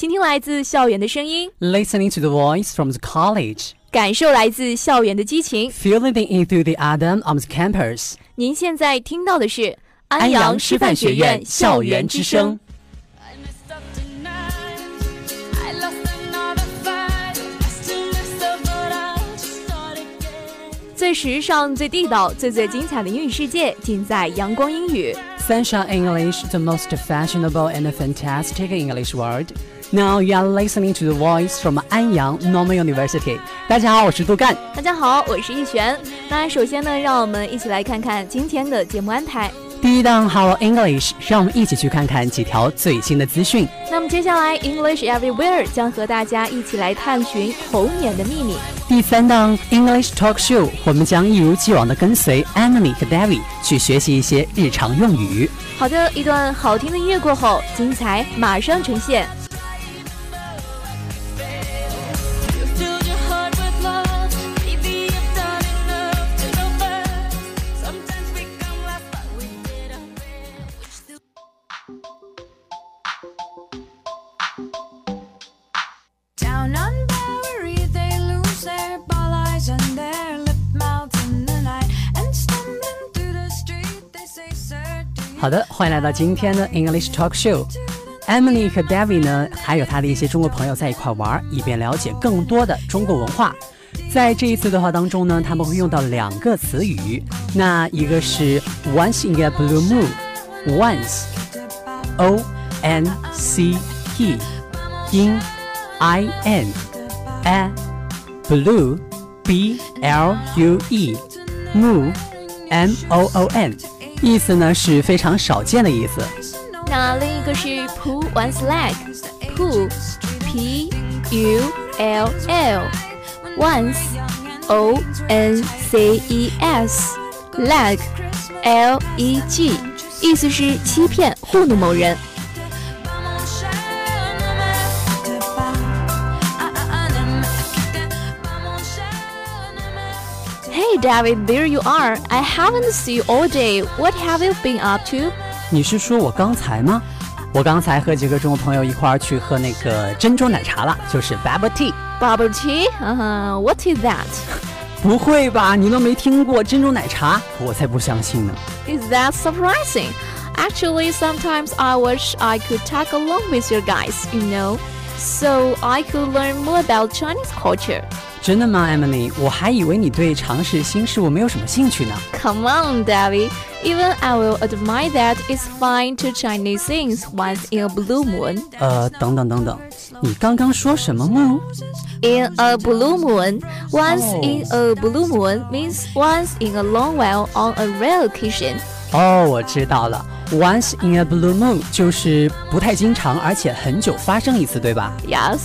倾听来自校园的声音，listening to the voice from the college，感受来自校园的激情，feeling the enthusiasm on the campus。您现在听到的是安阳师范学院校园之声。最时尚、最地道、最最精彩的英语世界，尽在阳光英语。Sunshine English, the most fashionable and fantastic English word. Now you are listening to the voice from Anyang Normal University. 大家好，我是杜干。大家好，我是易璇。那首先呢，让我们一起来看看今天的节目安排。第一档 Hello English，让我们一起去看看几条最新的资讯。那么接下来 English Everywhere 将和大家一起来探寻猴年的秘密。第三档 English Talk Show，我们将一如既往的跟随 Emily 和 David 去学习一些日常用语。好的，一段好听的音乐过后，精彩马上呈现。好的，欢迎来到今天的 English Talk Show。Emily 和 David 呢，还有他的一些中国朋友在一块玩，以便了解更多的中国文化。在这一次对话当中呢，他们会用到两个词语，那一个是 Once in a blue moon，Once，O N C E，in I N，a blue，B L U E，moon，M O O N。意思呢是非常少见的意思。那另一个是 pull one's leg，pull，p u l l，once o n c e s，leg，l e g，意思是欺骗、糊弄某人。David, there you are. I haven't seen you all day. What have you been up to? 你是说我刚才吗？我刚才和几个中国朋友一块儿去喝那个珍珠奶茶了，就是 bubble tea。Bubble tea? Uh -huh. What is that? 不会吧？你都没听过珍珠奶茶？我才不相信呢。Is that surprising? Actually, sometimes I wish I could tag along with your guys, you know, so I could learn more about Chinese culture. 真的吗，Emily？我还以为你对尝试新事物没有什么兴趣呢。Come on, David. Even I will admit that it's fine to Chinese things once in a blue moon. 呃，等等等等，你刚刚说什么 moon? In a blue moon, once in a blue moon means once in a long while on a rare occasion. 哦，我知道了。Once in a blue moon 就是不太经常，而且很久发生一次，对吧？Yes.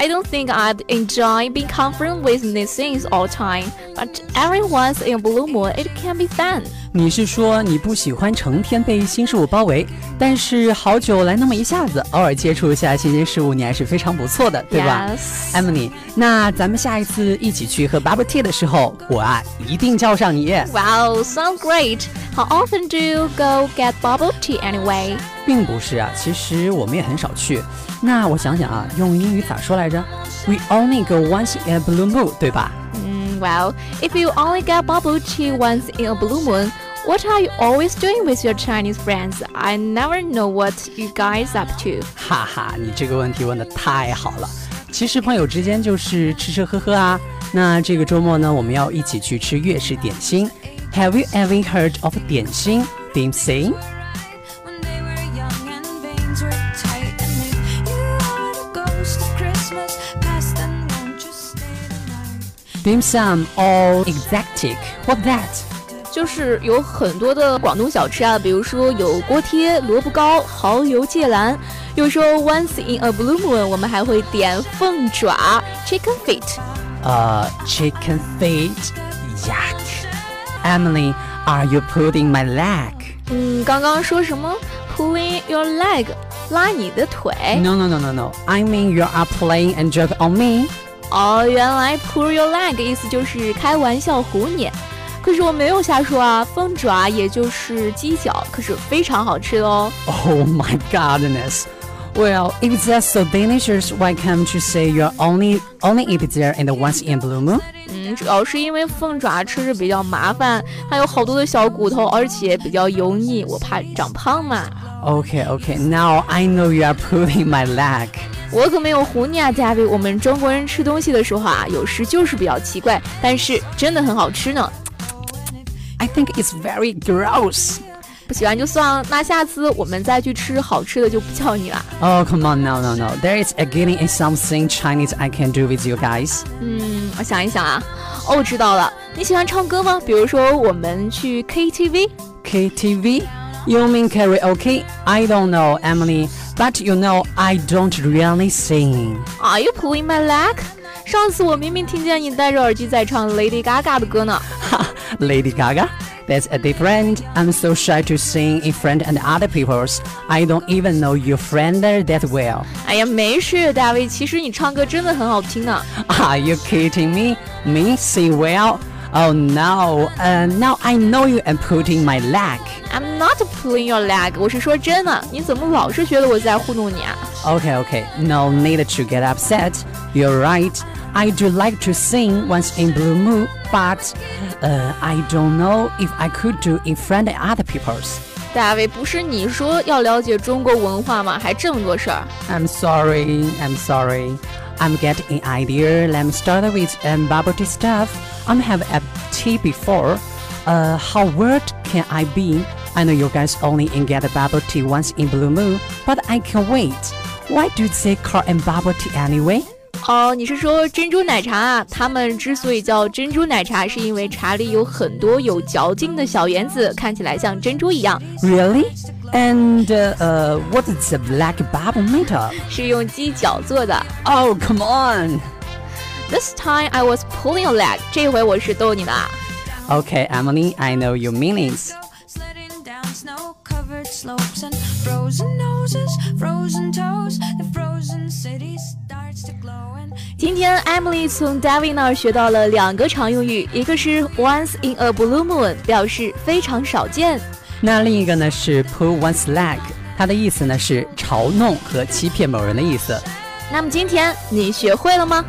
I don't think I'd enjoy being confronted with these things all the time, but every once in a blue moon it can be fun. 你是说你不喜欢成天被新事物包围，但是好久来那么一下子，偶尔接触一下新鲜事物，你还是非常不错的，对吧？Emily，那咱们下一次一起去喝 bubble tea 的时候，我啊一定叫上你。Wow, sounds great. How often do you go get bubble tea anyway? 并不是啊，其实我们也很少去。 那我想想啊，用英语咋说来着？We only go once in a blue moon，对吧？嗯，Well, if you only get bubble tea once in a blue moon, what are you always doing with your Chinese friends? I never know what you guys up to. 哈哈，你这个问题问的太好了。其实朋友之间就是吃吃喝喝啊。那这个周末呢，我们要一起去吃粤式点心。Have you ever heard of 点心 dim sum？Dim sum or exotic? What that? 就是有很多的广东小吃啊，比如说有锅贴、萝卜糕、蚝油芥兰。有时候 once in a blue moon，我们还会点凤爪 （chicken feet）。呃、uh,，chicken feet, yuck. Emily, are you pulling my leg? 嗯，刚刚说什么？Pulling your leg，拉你的腿。No, no, no, no, no. I mean you are playing and joke on me. 哦，原来 pull your leg 意思就是开玩笑唬你，可是我没有瞎说啊，凤爪也就是鸡脚，可是非常好吃的哦。Oh my goodness！ Well, if that's so delicious, why can't you say you're only only eat there in the once in blue moon? 嗯，主要是因为凤爪吃着比较麻烦，还有好多的小骨头，而且比较油腻，我怕长胖嘛。Okay, okay. Now I know you are pulling my leg. 我可没有唬你啊，David。我们中国人吃东西的时候啊，有时就是比较奇怪，但是真的很好吃呢。I think it's very gross. 不喜欢就算了，那下次我们再去吃好吃的就不叫你了。Oh, come on, no, no, no. There is again in something Chinese I can do with you guys. 嗯，我想一想啊。哦，知道了。你喜欢唱歌吗？比如说我们去 KTV。KTV? You mean karaoke? I don't know, Emily. But you know, I don't really sing. Are you pulling my leg? 上次我明明听见你戴着耳机在唱 Lady Gaga 的歌呢。Lady Gaga? That's a different. I'm so shy to sing in front and other people's. I don't even know your friend that well. 哎呀，没事，大卫。其实你唱歌真的很好听呢。Are you kidding me? Me sing well? Oh no! Uh, now I know you are pulling my leg. I'm not pulling your leg. 我是说真的，你怎么老是觉得我在糊弄你啊？Okay, okay. No need to get upset. You're right. I do like to sing once in blue moon, but uh, I don't know if I could do in front of other people's. 大卫，不是你说要了解中国文化吗？还这么多事儿。I'm sorry. I'm sorry. I'm getting an idea. Let me start with um, bubble tea stuff. I'm have a tea before. Uh, how weird can I be? I know you guys only get a bubble tea once in blue moon, but I can wait. Why do they call it bubble tea anyway? 哦，你是说珍珠奶茶啊？他们之所以叫珍珠奶茶，是因为茶里有很多有嚼劲的小圆子，看起来像珍珠一样。Really? And uh, uh, what is the black bubble made of? 是用鸡脚做的。Oh, come on! This time I was pulling a leg. 这回我是逗你的。Okay, Emily, I know your meanings. slopes and frozen noses, frozen toes, the frozen city starts to glow. 今天 Emily 从 David 那儿学到了两个常用语，一个是 once in a blue moon，表示非常少见。那另一个呢是 pull one's leg，它的意思呢是嘲弄和欺骗某人的意思。那么今天你学会了吗？